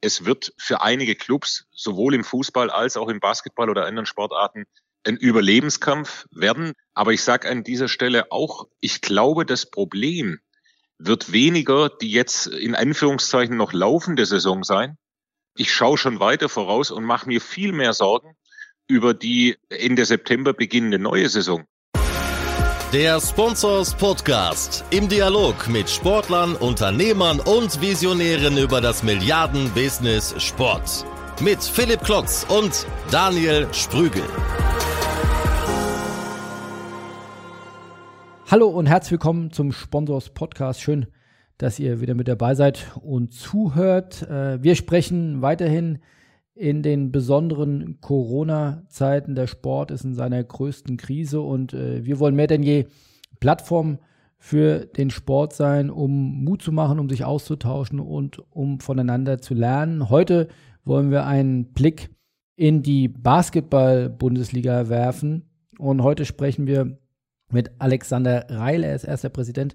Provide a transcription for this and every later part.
es wird für einige Clubs sowohl im Fußball als auch im Basketball oder anderen Sportarten ein Überlebenskampf werden. Aber ich sage an dieser Stelle auch, ich glaube, das Problem wird weniger die jetzt in Anführungszeichen noch laufende Saison sein. Ich schaue schon weiter voraus und mache mir viel mehr Sorgen über die Ende September beginnende neue Saison. Der Sponsors Podcast im Dialog mit Sportlern, Unternehmern und Visionären über das Milliarden-Business Sport. Mit Philipp Klotz und Daniel Sprügel. Hallo und herzlich willkommen zum Sponsors Podcast. Schön, dass ihr wieder mit dabei seid und zuhört. Äh, wir sprechen weiterhin in den besonderen Corona-Zeiten. Der Sport ist in seiner größten Krise und äh, wir wollen mehr denn je Plattform für den Sport sein, um Mut zu machen, um sich auszutauschen und um voneinander zu lernen. Heute wollen wir einen Blick in die Basketball-Bundesliga werfen und heute sprechen wir mit Alexander Reil. Er ist erster Präsident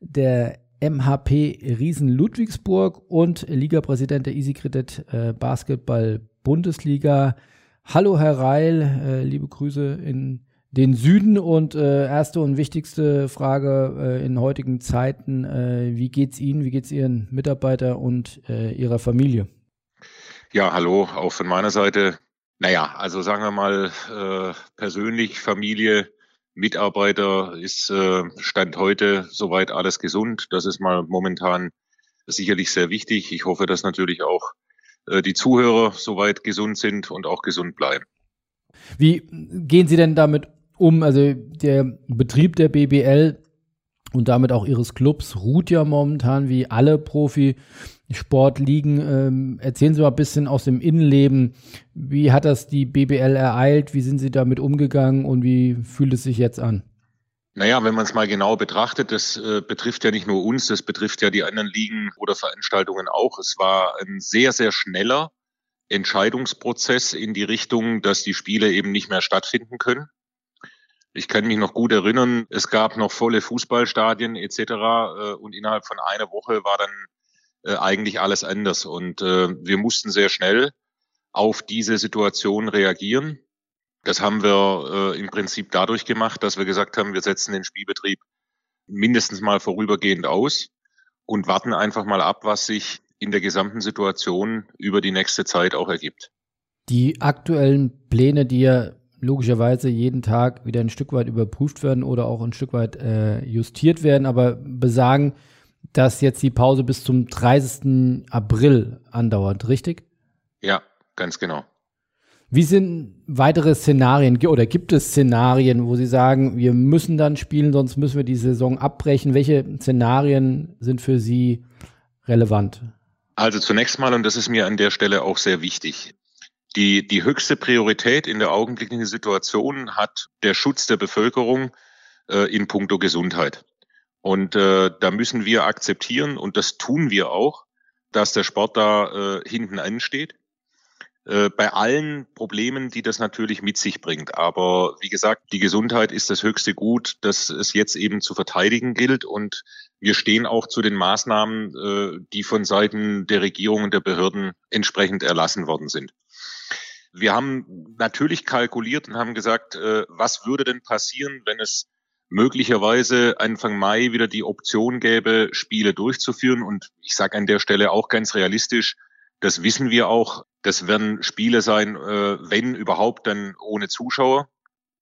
der MHP Riesen Ludwigsburg und Ligapräsident der Easy Credit äh, Basketball Bundesliga. Hallo Herr Reil, äh, liebe Grüße in den Süden und äh, erste und wichtigste Frage äh, in heutigen Zeiten, äh, wie geht's Ihnen, wie geht's Ihren Mitarbeitern und äh, Ihrer Familie? Ja, hallo, auch von meiner Seite. Naja, also sagen wir mal persönlich, Familie, Mitarbeiter ist äh, Stand heute soweit alles gesund. Das ist mal momentan sicherlich sehr wichtig. Ich hoffe, dass natürlich auch äh, die Zuhörer soweit gesund sind und auch gesund bleiben. Wie gehen Sie denn damit um? Also der Betrieb der BBL und damit auch Ihres Clubs ruht ja momentan wie alle Profi Sport liegen. Ähm, erzählen Sie mal ein bisschen aus dem Innenleben. Wie hat das die BBL ereilt? Wie sind Sie damit umgegangen und wie fühlt es sich jetzt an? Naja, wenn man es mal genau betrachtet, das äh, betrifft ja nicht nur uns, das betrifft ja die anderen Ligen oder Veranstaltungen auch. Es war ein sehr, sehr schneller Entscheidungsprozess in die Richtung, dass die Spiele eben nicht mehr stattfinden können. Ich kann mich noch gut erinnern, es gab noch volle Fußballstadien etc. Äh, und innerhalb von einer Woche war dann äh, eigentlich alles anders. Und äh, wir mussten sehr schnell auf diese Situation reagieren. Das haben wir im Prinzip dadurch gemacht, dass wir gesagt haben, wir setzen den Spielbetrieb mindestens mal vorübergehend aus und warten einfach mal ab, was sich in der gesamten Situation über die nächste Zeit auch ergibt. Die aktuellen Pläne, die ja logischerweise jeden Tag wieder ein Stück weit überprüft werden oder auch ein Stück weit äh, justiert werden, aber besagen, dass jetzt die Pause bis zum 30. April andauert, richtig? Ja, ganz genau. Wie sind weitere Szenarien oder gibt es Szenarien, wo Sie sagen, wir müssen dann spielen, sonst müssen wir die Saison abbrechen? Welche Szenarien sind für Sie relevant? Also zunächst mal, und das ist mir an der Stelle auch sehr wichtig, die, die höchste Priorität in der augenblicklichen Situation hat der Schutz der Bevölkerung äh, in puncto Gesundheit. Und äh, da müssen wir akzeptieren, und das tun wir auch, dass der Sport da äh, hinten ansteht. Äh, bei allen Problemen, die das natürlich mit sich bringt. Aber wie gesagt, die Gesundheit ist das höchste Gut, das es jetzt eben zu verteidigen gilt. Und wir stehen auch zu den Maßnahmen, äh, die von Seiten der Regierung und der Behörden entsprechend erlassen worden sind. Wir haben natürlich kalkuliert und haben gesagt, äh, was würde denn passieren, wenn es möglicherweise Anfang Mai wieder die Option gäbe, Spiele durchzuführen. Und ich sage an der Stelle auch ganz realistisch, das wissen wir auch. Das werden Spiele sein, äh, wenn überhaupt, dann ohne Zuschauer.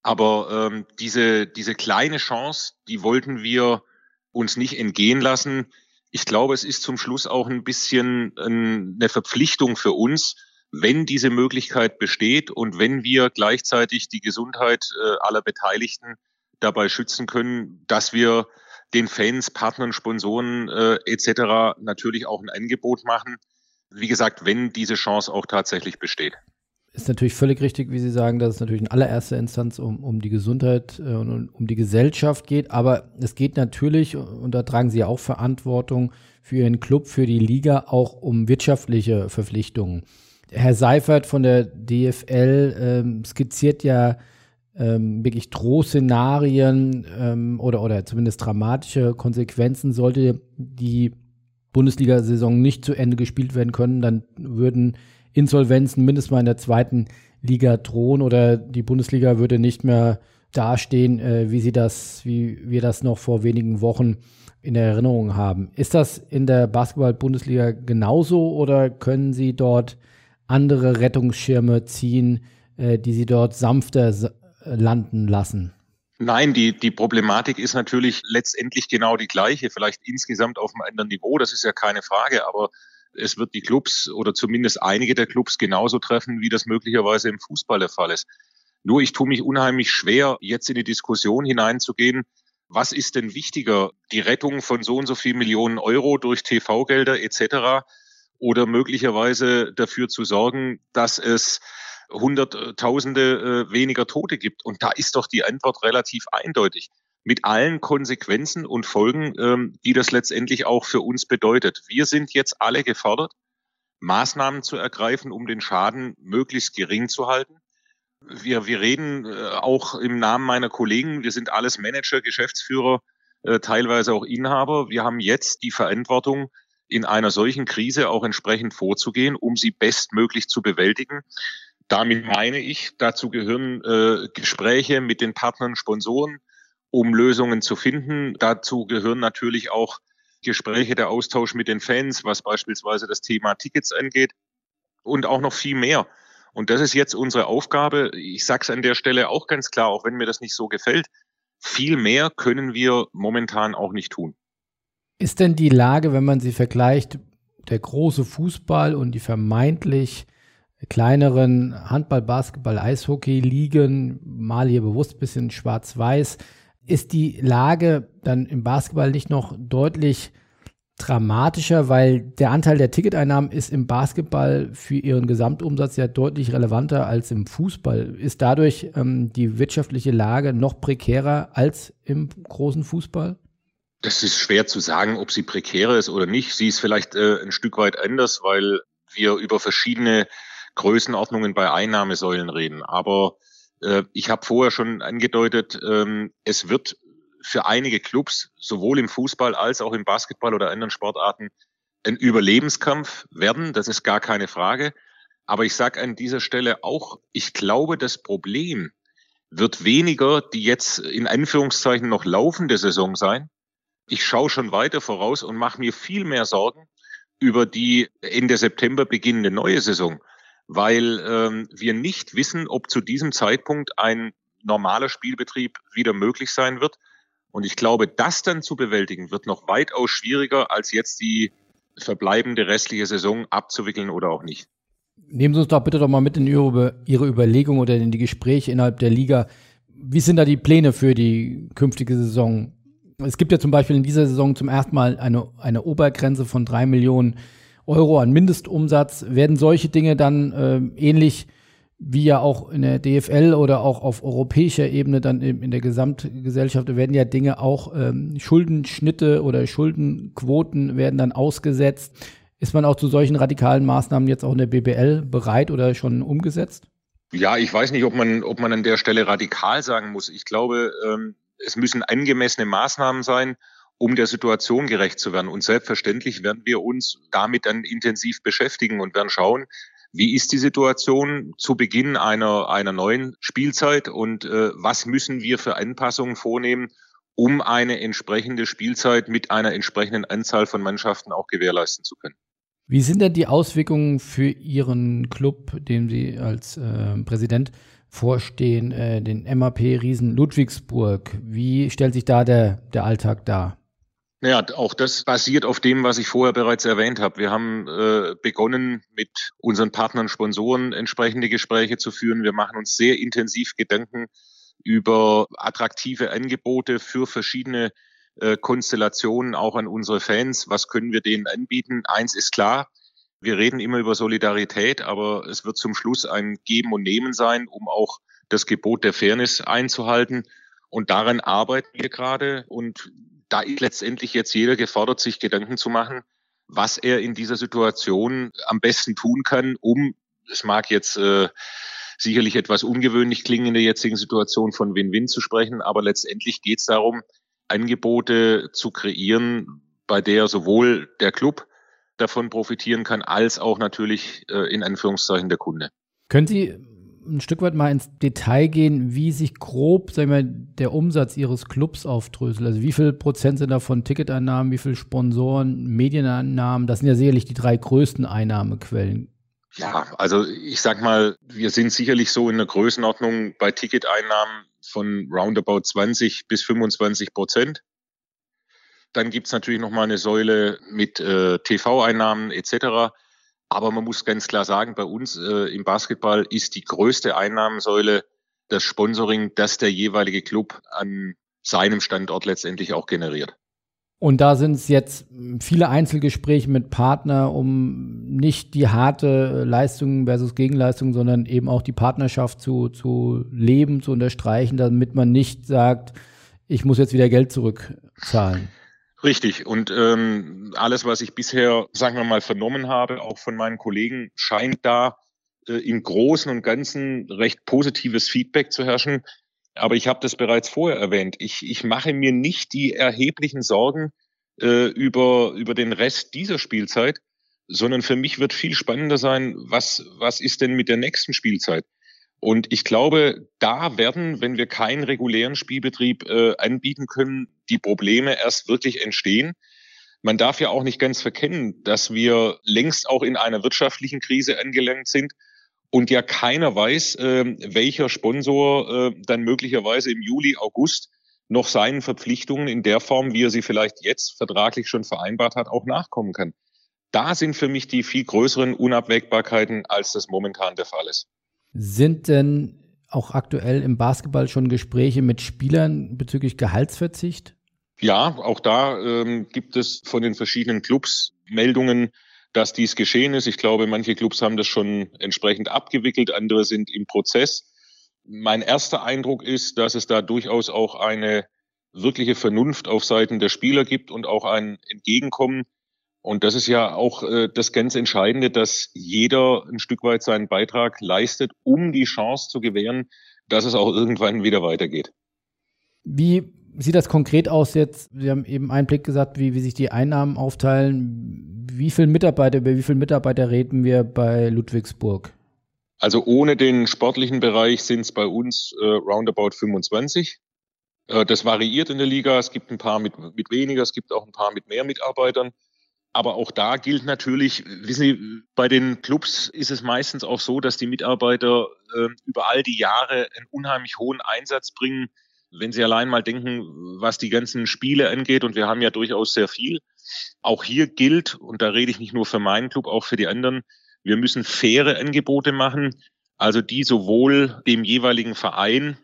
Aber ähm, diese, diese kleine Chance, die wollten wir uns nicht entgehen lassen. Ich glaube, es ist zum Schluss auch ein bisschen eine Verpflichtung für uns, wenn diese Möglichkeit besteht und wenn wir gleichzeitig die Gesundheit äh, aller Beteiligten dabei schützen können, dass wir den Fans, Partnern, Sponsoren äh, etc. natürlich auch ein Angebot machen. Wie gesagt, wenn diese Chance auch tatsächlich besteht. Ist natürlich völlig richtig, wie Sie sagen, dass es natürlich in allererster Instanz um, um die Gesundheit äh, und um die Gesellschaft geht. Aber es geht natürlich, und da tragen Sie ja auch Verantwortung für Ihren Club, für die Liga, auch um wirtschaftliche Verpflichtungen. Herr Seifert von der DFL ähm, skizziert ja ähm, wirklich Drohszenarien ähm, oder, oder zumindest dramatische Konsequenzen sollte die Bundesliga-Saison nicht zu Ende gespielt werden können, dann würden Insolvenzen mindestens mal in der zweiten Liga drohen oder die Bundesliga würde nicht mehr dastehen, äh, wie sie das, wie wir das noch vor wenigen Wochen in Erinnerung haben. Ist das in der Basketball-Bundesliga genauso oder können Sie dort andere Rettungsschirme ziehen, äh, die Sie dort sanfter landen lassen? Nein, die, die Problematik ist natürlich letztendlich genau die gleiche, vielleicht insgesamt auf einem anderen Niveau, das ist ja keine Frage, aber es wird die Clubs oder zumindest einige der Clubs genauso treffen, wie das möglicherweise im Fußball der Fall ist. Nur ich tue mich unheimlich schwer, jetzt in die Diskussion hineinzugehen, was ist denn wichtiger, die Rettung von so und so viel Millionen Euro durch TV-Gelder etc. oder möglicherweise dafür zu sorgen, dass es Hunderttausende äh, weniger Tote gibt. Und da ist doch die Antwort relativ eindeutig. Mit allen Konsequenzen und Folgen, ähm, die das letztendlich auch für uns bedeutet. Wir sind jetzt alle gefordert, Maßnahmen zu ergreifen, um den Schaden möglichst gering zu halten. Wir, wir reden äh, auch im Namen meiner Kollegen. Wir sind alles Manager, Geschäftsführer, äh, teilweise auch Inhaber. Wir haben jetzt die Verantwortung, in einer solchen Krise auch entsprechend vorzugehen, um sie bestmöglich zu bewältigen. Damit meine ich, dazu gehören äh, Gespräche mit den Partnern, Sponsoren, um Lösungen zu finden. Dazu gehören natürlich auch Gespräche, der Austausch mit den Fans, was beispielsweise das Thema Tickets angeht und auch noch viel mehr. Und das ist jetzt unsere Aufgabe. Ich sage es an der Stelle auch ganz klar, auch wenn mir das nicht so gefällt. Viel mehr können wir momentan auch nicht tun. Ist denn die Lage, wenn man sie vergleicht, der große Fußball und die vermeintlich kleineren Handball, Basketball, Eishockey liegen, mal hier bewusst bisschen schwarz-weiß, ist die Lage dann im Basketball nicht noch deutlich dramatischer, weil der Anteil der Ticketeinnahmen ist im Basketball für ihren Gesamtumsatz ja deutlich relevanter als im Fußball. Ist dadurch ähm, die wirtschaftliche Lage noch prekärer als im großen Fußball? Das ist schwer zu sagen, ob sie prekärer ist oder nicht. Sie ist vielleicht äh, ein Stück weit anders, weil wir über verschiedene Größenordnungen bei Einnahmesäulen reden. Aber äh, ich habe vorher schon angedeutet, ähm, es wird für einige Clubs, sowohl im Fußball als auch im Basketball oder anderen Sportarten, ein Überlebenskampf werden. Das ist gar keine Frage. Aber ich sage an dieser Stelle auch, ich glaube, das Problem wird weniger die jetzt in Anführungszeichen noch laufende Saison sein. Ich schaue schon weiter voraus und mache mir viel mehr Sorgen über die Ende September beginnende neue Saison weil ähm, wir nicht wissen, ob zu diesem Zeitpunkt ein normaler Spielbetrieb wieder möglich sein wird. Und ich glaube, das dann zu bewältigen, wird noch weitaus schwieriger, als jetzt die verbleibende restliche Saison abzuwickeln oder auch nicht. Nehmen Sie uns doch bitte doch mal mit in Ihre, Ihre Überlegungen oder in die Gespräche innerhalb der Liga. Wie sind da die Pläne für die künftige Saison? Es gibt ja zum Beispiel in dieser Saison zum ersten Mal eine, eine Obergrenze von drei Millionen Euro an Mindestumsatz, werden solche Dinge dann äh, ähnlich wie ja auch in der DFL oder auch auf europäischer Ebene dann in, in der Gesamtgesellschaft werden ja Dinge auch ähm, Schuldenschnitte oder Schuldenquoten werden dann ausgesetzt. Ist man auch zu solchen radikalen Maßnahmen jetzt auch in der BBL bereit oder schon umgesetzt? Ja, ich weiß nicht, ob man, ob man an der Stelle radikal sagen muss. Ich glaube, ähm, es müssen angemessene Maßnahmen sein um der Situation gerecht zu werden. Und selbstverständlich werden wir uns damit dann intensiv beschäftigen und werden schauen, wie ist die Situation zu Beginn einer, einer neuen Spielzeit und äh, was müssen wir für Anpassungen vornehmen, um eine entsprechende Spielzeit mit einer entsprechenden Anzahl von Mannschaften auch gewährleisten zu können. Wie sind denn die Auswirkungen für Ihren Club, dem Sie als äh, Präsident vorstehen, äh, den MAP Riesen Ludwigsburg? Wie stellt sich da der, der Alltag dar? Naja, auch das basiert auf dem, was ich vorher bereits erwähnt habe. Wir haben äh, begonnen, mit unseren Partnern, Sponsoren entsprechende Gespräche zu führen. Wir machen uns sehr intensiv Gedanken über attraktive Angebote für verschiedene äh, Konstellationen, auch an unsere Fans. Was können wir denen anbieten? Eins ist klar, wir reden immer über Solidarität, aber es wird zum Schluss ein Geben und Nehmen sein, um auch das Gebot der Fairness einzuhalten. Und daran arbeiten wir gerade. Und da ist letztendlich jetzt jeder gefordert, sich Gedanken zu machen, was er in dieser Situation am besten tun kann, um, es mag jetzt äh, sicherlich etwas ungewöhnlich klingen in der jetzigen Situation von Win-Win zu sprechen, aber letztendlich geht es darum, Angebote zu kreieren, bei der sowohl der Club davon profitieren kann, als auch natürlich äh, in Anführungszeichen der Kunde. Können Sie ein Stück weit mal ins Detail gehen, wie sich grob sagen wir, der Umsatz Ihres Clubs aufdröselt? Also wie viel Prozent sind davon Ticketeinnahmen, wie viel Sponsoren, Medieneinnahmen? Das sind ja sicherlich die drei größten Einnahmequellen. Ja, also ich sag mal, wir sind sicherlich so in der Größenordnung bei Ticketeinnahmen von roundabout 20 bis 25 Prozent. Dann gibt's natürlich noch mal eine Säule mit äh, TV-Einnahmen etc. Aber man muss ganz klar sagen, bei uns äh, im Basketball ist die größte Einnahmensäule das Sponsoring, das der jeweilige Club an seinem Standort letztendlich auch generiert. Und da sind es jetzt viele Einzelgespräche mit Partner, um nicht die harte Leistung versus Gegenleistung, sondern eben auch die Partnerschaft zu, zu leben, zu unterstreichen, damit man nicht sagt, ich muss jetzt wieder Geld zurückzahlen. Richtig. Und ähm, alles, was ich bisher, sagen wir mal, vernommen habe, auch von meinen Kollegen, scheint da äh, im Großen und Ganzen recht positives Feedback zu herrschen. Aber ich habe das bereits vorher erwähnt. Ich, ich mache mir nicht die erheblichen Sorgen äh, über, über den Rest dieser Spielzeit, sondern für mich wird viel spannender sein, was, was ist denn mit der nächsten Spielzeit? Und ich glaube, da werden, wenn wir keinen regulären Spielbetrieb äh, anbieten können, die Probleme erst wirklich entstehen. Man darf ja auch nicht ganz verkennen, dass wir längst auch in einer wirtschaftlichen Krise angelangt sind und ja keiner weiß, äh, welcher Sponsor äh, dann möglicherweise im Juli, August noch seinen Verpflichtungen in der Form, wie er sie vielleicht jetzt vertraglich schon vereinbart hat, auch nachkommen kann. Da sind für mich die viel größeren Unabwägbarkeiten, als das momentan der Fall ist. Sind denn auch aktuell im Basketball schon Gespräche mit Spielern bezüglich Gehaltsverzicht? Ja, auch da ähm, gibt es von den verschiedenen Clubs Meldungen, dass dies geschehen ist. Ich glaube, manche Clubs haben das schon entsprechend abgewickelt, andere sind im Prozess. Mein erster Eindruck ist, dass es da durchaus auch eine wirkliche Vernunft auf Seiten der Spieler gibt und auch ein Entgegenkommen. Und das ist ja auch äh, das ganz Entscheidende, dass jeder ein Stück weit seinen Beitrag leistet, um die Chance zu gewähren, dass es auch irgendwann wieder weitergeht. Wie sieht das konkret aus jetzt? Sie haben eben einen Blick gesagt, wie, wie sich die Einnahmen aufteilen. Wie viele Mitarbeiter, über wie viele Mitarbeiter reden wir bei Ludwigsburg? Also ohne den sportlichen Bereich sind es bei uns äh, roundabout 25. Äh, das variiert in der Liga. Es gibt ein paar mit, mit weniger, es gibt auch ein paar mit mehr Mitarbeitern. Aber auch da gilt natürlich, wissen Sie, bei den Clubs ist es meistens auch so, dass die Mitarbeiter äh, über all die Jahre einen unheimlich hohen Einsatz bringen. Wenn Sie allein mal denken, was die ganzen Spiele angeht, und wir haben ja durchaus sehr viel. Auch hier gilt, und da rede ich nicht nur für meinen Club, auch für die anderen, wir müssen faire Angebote machen, also die sowohl dem jeweiligen Verein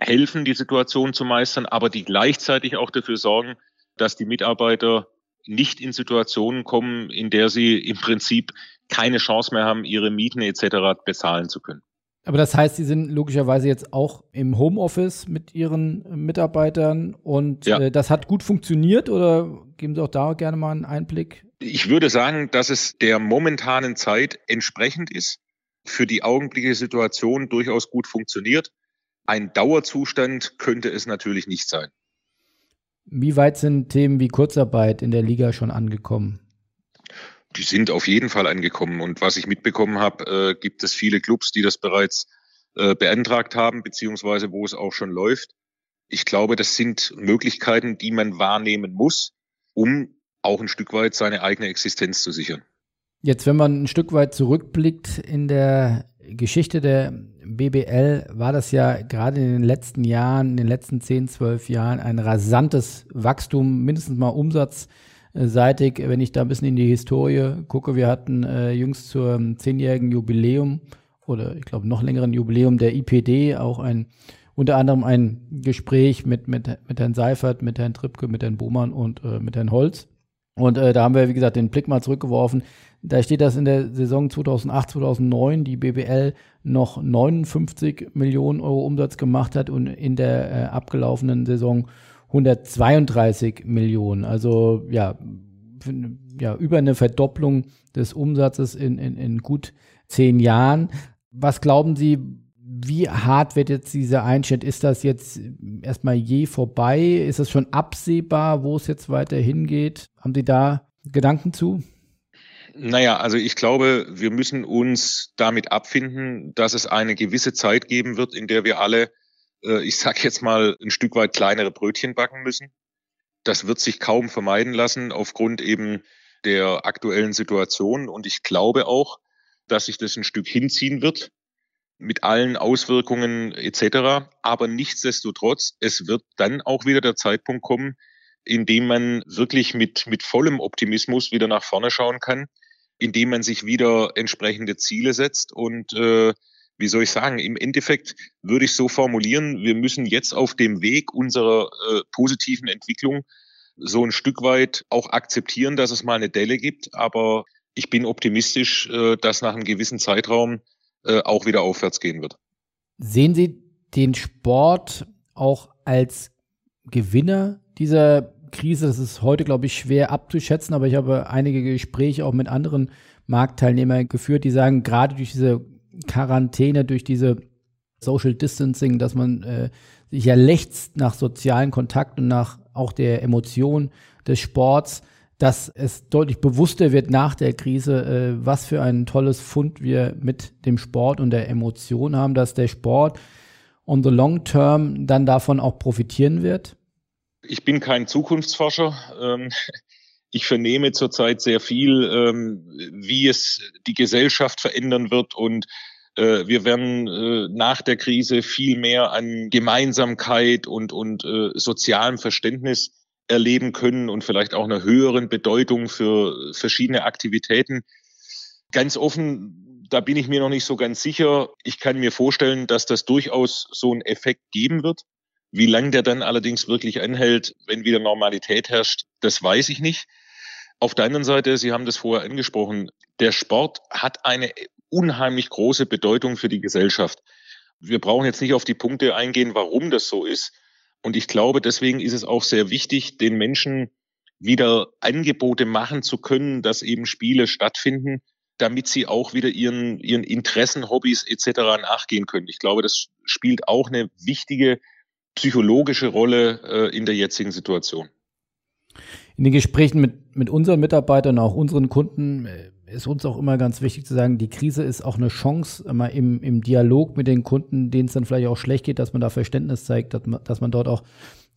helfen, die Situation zu meistern, aber die gleichzeitig auch dafür sorgen, dass die Mitarbeiter nicht in Situationen kommen, in der sie im Prinzip keine Chance mehr haben, ihre Mieten etc. bezahlen zu können. Aber das heißt, Sie sind logischerweise jetzt auch im Homeoffice mit Ihren Mitarbeitern und ja. äh, das hat gut funktioniert oder geben Sie auch da gerne mal einen Einblick? Ich würde sagen, dass es der momentanen Zeit entsprechend ist, für die augenblickliche Situation durchaus gut funktioniert. Ein Dauerzustand könnte es natürlich nicht sein. Wie weit sind Themen wie Kurzarbeit in der Liga schon angekommen? Die sind auf jeden Fall angekommen. Und was ich mitbekommen habe, äh, gibt es viele Clubs, die das bereits äh, beantragt haben, beziehungsweise wo es auch schon läuft. Ich glaube, das sind Möglichkeiten, die man wahrnehmen muss, um auch ein Stück weit seine eigene Existenz zu sichern. Jetzt, wenn man ein Stück weit zurückblickt in der Geschichte der BBL war das ja gerade in den letzten Jahren, in den letzten 10, 12 Jahren ein rasantes Wachstum, mindestens mal umsatzseitig. Wenn ich da ein bisschen in die Historie gucke, wir hatten äh, jüngst zur zehnjährigen Jubiläum oder ich glaube noch längeren Jubiläum der IPD auch ein unter anderem ein Gespräch mit, mit, mit Herrn Seifert, mit Herrn Trippke, mit Herrn Bohmann und äh, mit Herrn Holz. Und äh, da haben wir, wie gesagt, den Blick mal zurückgeworfen. Da steht, dass in der Saison 2008, 2009 die BBL noch 59 Millionen Euro Umsatz gemacht hat und in der äh, abgelaufenen Saison 132 Millionen. Also ja, ja über eine Verdopplung des Umsatzes in, in, in gut zehn Jahren. Was glauben Sie, wie hart wird jetzt dieser Einschnitt? Ist das jetzt erstmal je vorbei? Ist es schon absehbar, wo es jetzt weiter hingeht? Haben Sie da Gedanken zu? Naja, also ich glaube, wir müssen uns damit abfinden, dass es eine gewisse Zeit geben wird, in der wir alle, äh, ich sage jetzt mal, ein Stück weit kleinere Brötchen backen müssen. Das wird sich kaum vermeiden lassen aufgrund eben der aktuellen Situation. Und ich glaube auch, dass sich das ein Stück hinziehen wird mit allen Auswirkungen etc. Aber nichtsdestotrotz, es wird dann auch wieder der Zeitpunkt kommen, in dem man wirklich mit, mit vollem Optimismus wieder nach vorne schauen kann, indem man sich wieder entsprechende Ziele setzt und äh, wie soll ich sagen, im Endeffekt würde ich so formulieren, wir müssen jetzt auf dem Weg unserer äh, positiven Entwicklung so ein Stück weit auch akzeptieren, dass es mal eine Delle gibt. Aber ich bin optimistisch, äh, dass nach einem gewissen Zeitraum äh, auch wieder aufwärts gehen wird. Sehen Sie den Sport auch als Gewinner dieser Krise? Das ist heute, glaube ich, schwer abzuschätzen, aber ich habe einige Gespräche auch mit anderen Marktteilnehmern geführt, die sagen, gerade durch diese Quarantäne, durch diese Social Distancing, dass man äh, sich ja lechzt nach sozialen Kontakt und nach auch der Emotion des Sports, dass es deutlich bewusster wird nach der Krise, äh, was für ein tolles Fund wir mit dem Sport und der Emotion haben, dass der Sport on the long term dann davon auch profitieren wird? Ich bin kein Zukunftsforscher. Ähm, ich vernehme zurzeit sehr viel, ähm, wie es die Gesellschaft verändern wird und äh, wir werden äh, nach der Krise viel mehr an Gemeinsamkeit und, und sozialem Verständnis erleben können und vielleicht auch einer höheren Bedeutung für verschiedene Aktivitäten. Ganz offen, da bin ich mir noch nicht so ganz sicher. Ich kann mir vorstellen, dass das durchaus so einen Effekt geben wird. Wie lange der dann allerdings wirklich anhält, wenn wieder Normalität herrscht, das weiß ich nicht. Auf der anderen Seite, Sie haben das vorher angesprochen, der Sport hat eine unheimlich große Bedeutung für die Gesellschaft. Wir brauchen jetzt nicht auf die Punkte eingehen, warum das so ist. Und ich glaube, deswegen ist es auch sehr wichtig, den Menschen wieder Angebote machen zu können, dass eben Spiele stattfinden, damit sie auch wieder ihren, ihren Interessen, Hobbys etc. nachgehen können. Ich glaube, das spielt auch eine wichtige psychologische Rolle äh, in der jetzigen Situation. In den Gesprächen mit, mit unseren Mitarbeitern, auch unseren Kunden, äh, ist uns auch immer ganz wichtig zu sagen, die Krise ist auch eine Chance, immer im, im Dialog mit den Kunden, denen es dann vielleicht auch schlecht geht, dass man da Verständnis zeigt, dass man, dass man dort auch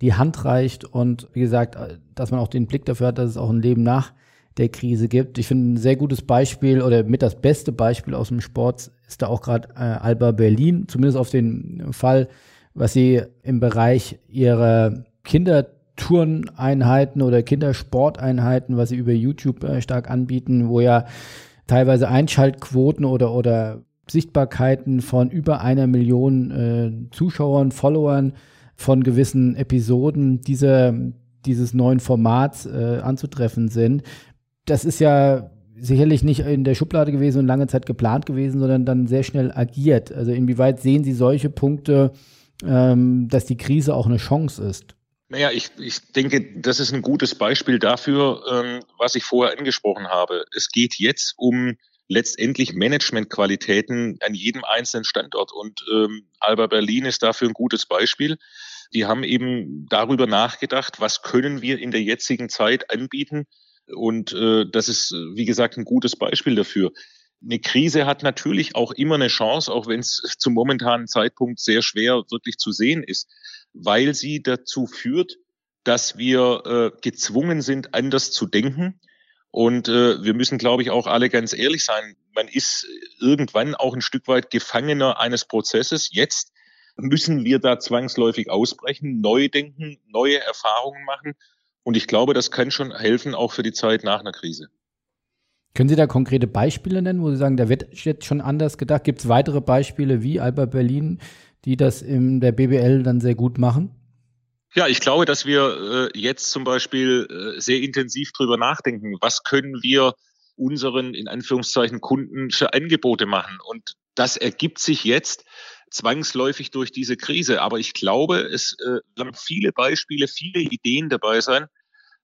die Hand reicht und wie gesagt, dass man auch den Blick dafür hat, dass es auch ein Leben nach der Krise gibt. Ich finde ein sehr gutes Beispiel oder mit das beste Beispiel aus dem Sport ist da auch gerade äh, Alba Berlin, zumindest auf den Fall, was sie im Bereich ihrer Kinder Turneinheiten oder Kindersporteinheiten, was sie über YouTube äh, stark anbieten, wo ja teilweise Einschaltquoten oder, oder Sichtbarkeiten von über einer Million äh, Zuschauern, Followern von gewissen Episoden dieser, dieses neuen Formats äh, anzutreffen sind. Das ist ja sicherlich nicht in der Schublade gewesen und lange Zeit geplant gewesen, sondern dann sehr schnell agiert. Also inwieweit sehen Sie solche Punkte, ähm, dass die Krise auch eine Chance ist? Naja, ich, ich denke, das ist ein gutes Beispiel dafür, ähm, was ich vorher angesprochen habe. Es geht jetzt um letztendlich Managementqualitäten an jedem einzelnen Standort. Und ähm, Alba Berlin ist dafür ein gutes Beispiel. Die haben eben darüber nachgedacht, was können wir in der jetzigen Zeit anbieten. Und äh, das ist, wie gesagt, ein gutes Beispiel dafür. Eine Krise hat natürlich auch immer eine Chance, auch wenn es zum momentanen Zeitpunkt sehr schwer wirklich zu sehen ist weil sie dazu führt, dass wir äh, gezwungen sind, anders zu denken. Und äh, wir müssen, glaube ich, auch alle ganz ehrlich sein. Man ist irgendwann auch ein Stück weit Gefangener eines Prozesses. Jetzt müssen wir da zwangsläufig ausbrechen, neu denken, neue Erfahrungen machen. Und ich glaube, das kann schon helfen, auch für die Zeit nach einer Krise. Können Sie da konkrete Beispiele nennen, wo Sie sagen, da wird jetzt schon anders gedacht? Gibt es weitere Beispiele wie Alba Berlin, die das in der BBL dann sehr gut machen? Ja, ich glaube, dass wir äh, jetzt zum Beispiel äh, sehr intensiv drüber nachdenken, was können wir unseren in Anführungszeichen Kunden für Angebote machen. Und das ergibt sich jetzt zwangsläufig durch diese Krise. Aber ich glaube, es äh, werden viele Beispiele, viele Ideen dabei sein,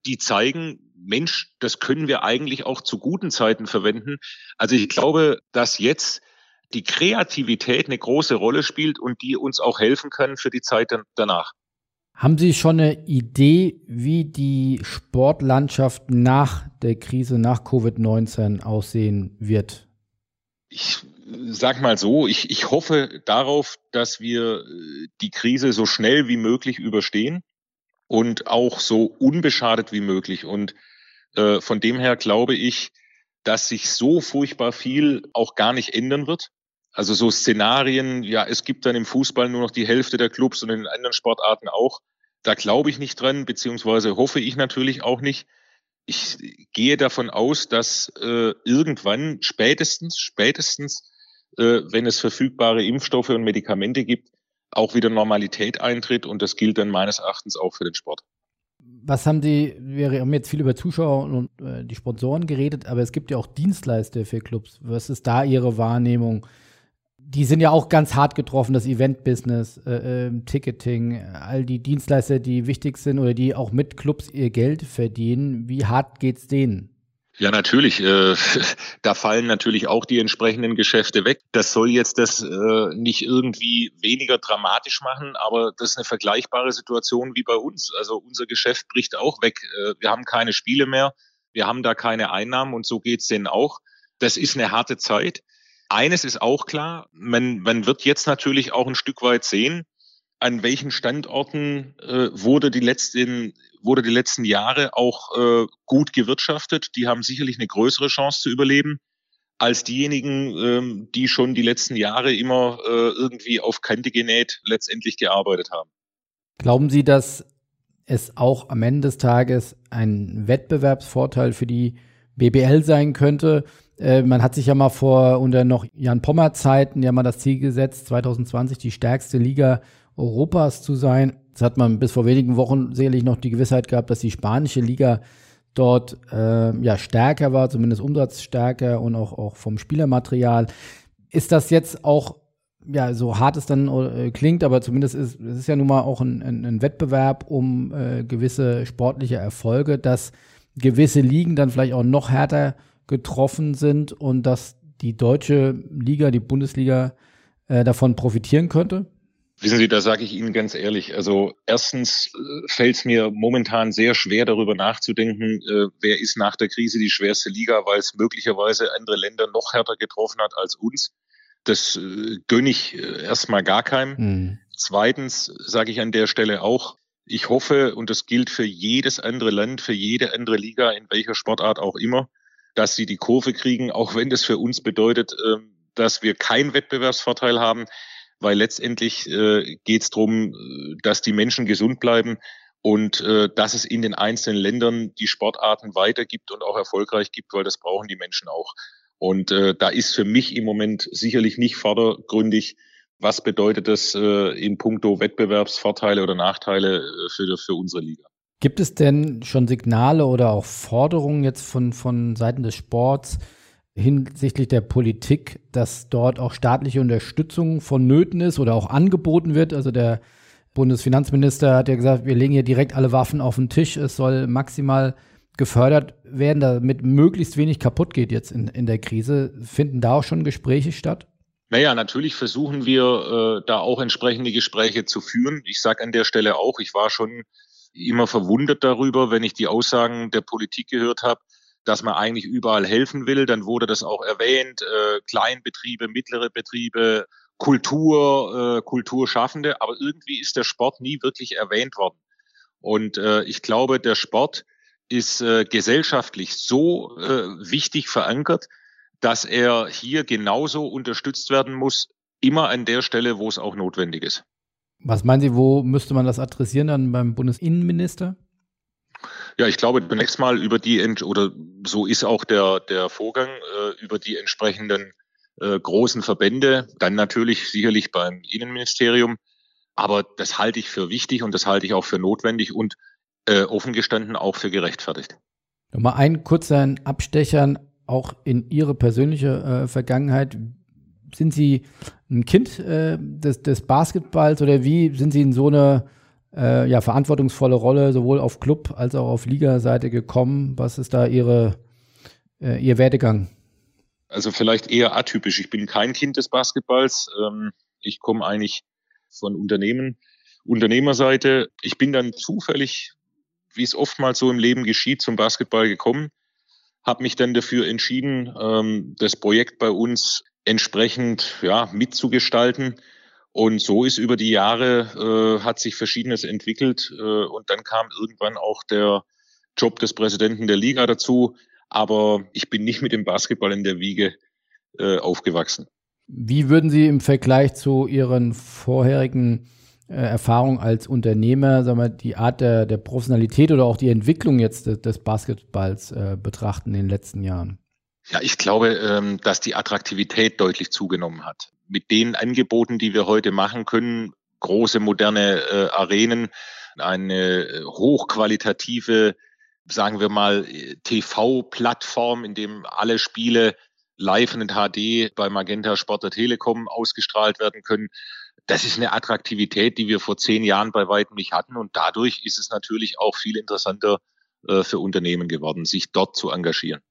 die zeigen, Mensch, das können wir eigentlich auch zu guten Zeiten verwenden. Also ich glaube, dass jetzt die Kreativität eine große Rolle spielt und die uns auch helfen kann für die Zeit danach. Haben Sie schon eine Idee, wie die Sportlandschaft nach der Krise, nach Covid-19 aussehen wird? Ich sag mal so, ich, ich hoffe darauf, dass wir äh, die Krise so schnell wie möglich überstehen und auch so unbeschadet wie möglich. Und äh, von dem her glaube ich, dass sich so furchtbar viel auch gar nicht ändern wird. Also so Szenarien, ja, es gibt dann im Fußball nur noch die Hälfte der Clubs und in anderen Sportarten auch. Da glaube ich nicht dran, beziehungsweise hoffe ich natürlich auch nicht. Ich gehe davon aus, dass äh, irgendwann spätestens, spätestens, äh, wenn es verfügbare Impfstoffe und Medikamente gibt, auch wieder Normalität eintritt und das gilt dann meines Erachtens auch für den Sport. Was haben Sie, wir haben jetzt viel über Zuschauer und äh, die Sponsoren geredet, aber es gibt ja auch Dienstleister für Clubs. Was ist da Ihre Wahrnehmung? Die sind ja auch ganz hart getroffen, das Event-Business, äh, äh, Ticketing, all die Dienstleister, die wichtig sind oder die auch mit Clubs ihr Geld verdienen. Wie hart geht's denen? Ja, natürlich. Äh, da fallen natürlich auch die entsprechenden Geschäfte weg. Das soll jetzt das äh, nicht irgendwie weniger dramatisch machen, aber das ist eine vergleichbare Situation wie bei uns. Also unser Geschäft bricht auch weg. Äh, wir haben keine Spiele mehr, wir haben da keine Einnahmen und so geht's denen auch. Das ist eine harte Zeit. Eines ist auch klar, man, man wird jetzt natürlich auch ein Stück weit sehen, an welchen Standorten äh, wurde die letzten wurde die letzten Jahre auch äh, gut gewirtschaftet. Die haben sicherlich eine größere Chance zu überleben als diejenigen, ähm, die schon die letzten Jahre immer äh, irgendwie auf Kante genäht letztendlich gearbeitet haben. Glauben Sie, dass es auch am Ende des Tages ein Wettbewerbsvorteil für die BBL sein könnte? Äh, man hat sich ja mal vor unter noch Jan Pommer Zeiten ja mal das Ziel gesetzt, 2020 die stärkste Liga Europas zu sein. Jetzt hat man bis vor wenigen Wochen sicherlich noch die Gewissheit gehabt, dass die spanische Liga dort äh, ja stärker war, zumindest umsatzstärker und auch, auch vom Spielermaterial. Ist das jetzt auch, ja, so hart es dann äh, klingt, aber zumindest ist es ist ja nun mal auch ein, ein, ein Wettbewerb um äh, gewisse sportliche Erfolge, dass gewisse Ligen dann vielleicht auch noch härter getroffen sind und dass die deutsche Liga, die Bundesliga äh, davon profitieren könnte? Wissen Sie, da sage ich Ihnen ganz ehrlich, also erstens äh, fällt es mir momentan sehr schwer, darüber nachzudenken, äh, wer ist nach der Krise die schwerste Liga, weil es möglicherweise andere Länder noch härter getroffen hat als uns. Das äh, gönne ich äh, erstmal gar keinem. Mhm. Zweitens sage ich an der Stelle auch, ich hoffe, und das gilt für jedes andere Land, für jede andere Liga, in welcher Sportart auch immer, dass sie die Kurve kriegen, auch wenn das für uns bedeutet, äh, dass wir keinen Wettbewerbsvorteil haben weil letztendlich äh, geht es darum, dass die Menschen gesund bleiben und äh, dass es in den einzelnen Ländern die Sportarten weitergibt und auch erfolgreich gibt, weil das brauchen die Menschen auch. Und äh, da ist für mich im Moment sicherlich nicht vordergründig, was bedeutet das äh, in puncto Wettbewerbsvorteile oder Nachteile äh, für, für unsere Liga. Gibt es denn schon Signale oder auch Forderungen jetzt von, von Seiten des Sports, hinsichtlich der Politik, dass dort auch staatliche Unterstützung vonnöten ist oder auch angeboten wird. Also der Bundesfinanzminister hat ja gesagt, wir legen hier direkt alle Waffen auf den Tisch. Es soll maximal gefördert werden, damit möglichst wenig kaputt geht jetzt in, in der Krise. Finden da auch schon Gespräche statt? Naja, natürlich versuchen wir äh, da auch entsprechende Gespräche zu führen. Ich sage an der Stelle auch, ich war schon immer verwundert darüber, wenn ich die Aussagen der Politik gehört habe, dass man eigentlich überall helfen will. Dann wurde das auch erwähnt, äh, Kleinbetriebe, mittlere Betriebe, Kultur, äh, Kulturschaffende. Aber irgendwie ist der Sport nie wirklich erwähnt worden. Und äh, ich glaube, der Sport ist äh, gesellschaftlich so äh, wichtig verankert, dass er hier genauso unterstützt werden muss, immer an der Stelle, wo es auch notwendig ist. Was meinen Sie, wo müsste man das adressieren dann beim Bundesinnenminister? Ja, ich glaube zunächst mal über die, oder so ist auch der, der Vorgang, äh, über die entsprechenden äh, großen Verbände, dann natürlich sicherlich beim Innenministerium. Aber das halte ich für wichtig und das halte ich auch für notwendig und äh, offen gestanden auch für gerechtfertigt. Nochmal einen kurzen Abstechern auch in Ihre persönliche äh, Vergangenheit. Sind Sie ein Kind äh, des, des Basketballs oder wie sind Sie in so eine äh, ja, verantwortungsvolle Rolle sowohl auf Club als auch auf Liga-Seite gekommen? Was ist da Ihre, äh, Ihr Werdegang? Also vielleicht eher atypisch. Ich bin kein Kind des Basketballs. Ähm, ich komme eigentlich von Unternehmen, Unternehmerseite. Ich bin dann zufällig, wie es oftmals so im Leben geschieht, zum Basketball gekommen, habe mich dann dafür entschieden, ähm, das Projekt bei uns entsprechend ja, mitzugestalten. Und so ist über die Jahre, äh, hat sich Verschiedenes entwickelt. Äh, und dann kam irgendwann auch der Job des Präsidenten der Liga dazu. Aber ich bin nicht mit dem Basketball in der Wiege äh, aufgewachsen. Wie würden Sie im Vergleich zu Ihren vorherigen äh, Erfahrungen als Unternehmer, sagen wir, die Art der, der Professionalität oder auch die Entwicklung jetzt des, des Basketballs äh, betrachten in den letzten Jahren? Ja, ich glaube, ähm, dass die Attraktivität deutlich zugenommen hat. Mit den Angeboten, die wir heute machen können, große moderne äh, Arenen, eine äh, hochqualitative, sagen wir mal, TV-Plattform, in dem alle Spiele live in HD bei Magenta Sport der Telekom ausgestrahlt werden können. Das ist eine Attraktivität, die wir vor zehn Jahren bei weitem nicht hatten. Und dadurch ist es natürlich auch viel interessanter äh, für Unternehmen geworden, sich dort zu engagieren.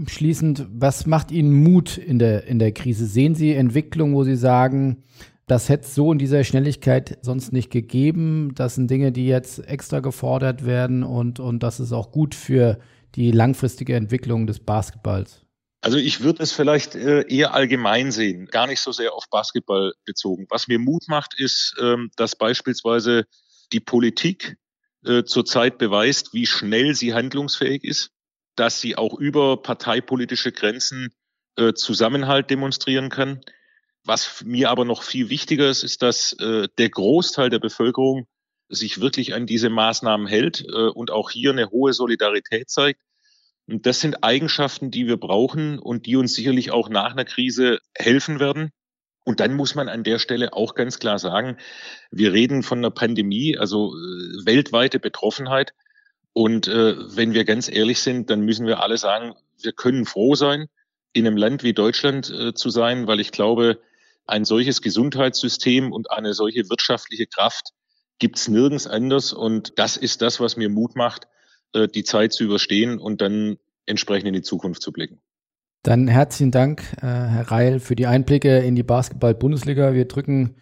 Abschließend, was macht Ihnen Mut in der, in der Krise? Sehen Sie Entwicklungen, wo Sie sagen, das hätte es so in dieser Schnelligkeit sonst nicht gegeben? Das sind Dinge, die jetzt extra gefordert werden und, und das ist auch gut für die langfristige Entwicklung des Basketballs. Also ich würde es vielleicht äh, eher allgemein sehen, gar nicht so sehr auf Basketball bezogen. Was mir Mut macht, ist, ähm, dass beispielsweise die Politik äh, zurzeit beweist, wie schnell sie handlungsfähig ist, dass sie auch über parteipolitische Grenzen äh, Zusammenhalt demonstrieren kann. Was mir aber noch viel wichtiger ist, ist, dass der Großteil der Bevölkerung sich wirklich an diese Maßnahmen hält und auch hier eine hohe Solidarität zeigt. Und das sind Eigenschaften, die wir brauchen und die uns sicherlich auch nach einer Krise helfen werden. Und dann muss man an der Stelle auch ganz klar sagen, wir reden von einer Pandemie, also äh, weltweite Betroffenheit. Und äh, wenn wir ganz ehrlich sind, dann müssen wir alle sagen, wir können froh sein, in einem Land wie Deutschland äh, zu sein, weil ich glaube, ein solches Gesundheitssystem und eine solche wirtschaftliche Kraft gibt's nirgends anders. Und das ist das, was mir Mut macht, äh, die Zeit zu überstehen und dann entsprechend in die Zukunft zu blicken. Dann herzlichen Dank, äh, Herr Reil, für die Einblicke in die Basketball-Bundesliga. Wir drücken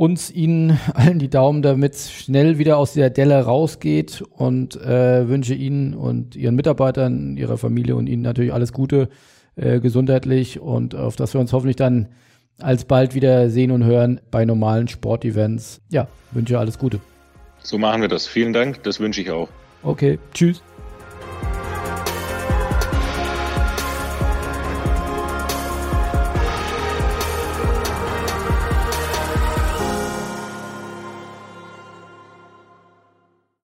uns Ihnen allen die Daumen, damit es schnell wieder aus der Delle rausgeht und äh, wünsche Ihnen und Ihren Mitarbeitern, Ihrer Familie und Ihnen natürlich alles Gute äh, gesundheitlich und auf dass wir uns hoffentlich dann alsbald wieder sehen und hören bei normalen Sportevents. Ja, wünsche alles Gute. So machen wir das. Vielen Dank, das wünsche ich auch. Okay, tschüss.